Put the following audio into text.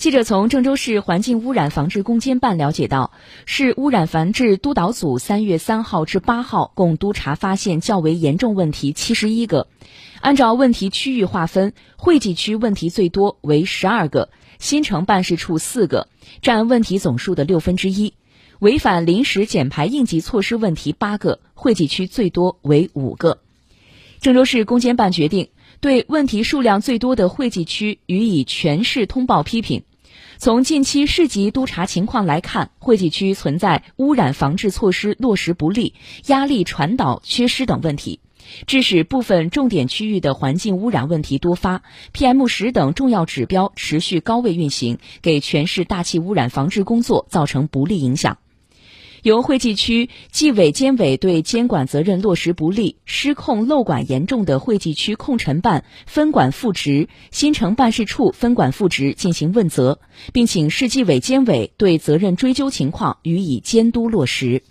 记者从郑州市环境污染防治攻坚办了解到，市污染防治督导组三月三号至八号共督查发现较为严重问题七十一个，按照问题区域划分，惠济区问题最多为十二个，新城办事处四个，占问题总数的六分之一；违反临时减排应急措施问题八个，惠济区最多为五个。郑州市攻坚办决定对问题数量最多的惠济区予以全市通报批评。从近期市级督查情况来看，惠济区存在污染防治措施落实不力、压力传导缺失等问题，致使部分重点区域的环境污染问题多发，PM 十等重要指标持续高位运行，给全市大气污染防治工作造成不利影响。由惠济区纪委监委对监管责任落实不力、失控漏管严重的惠济区控尘办分管副职、新城办事处分管副职进行问责，并请市纪委监委对责任追究情况予以监督落实。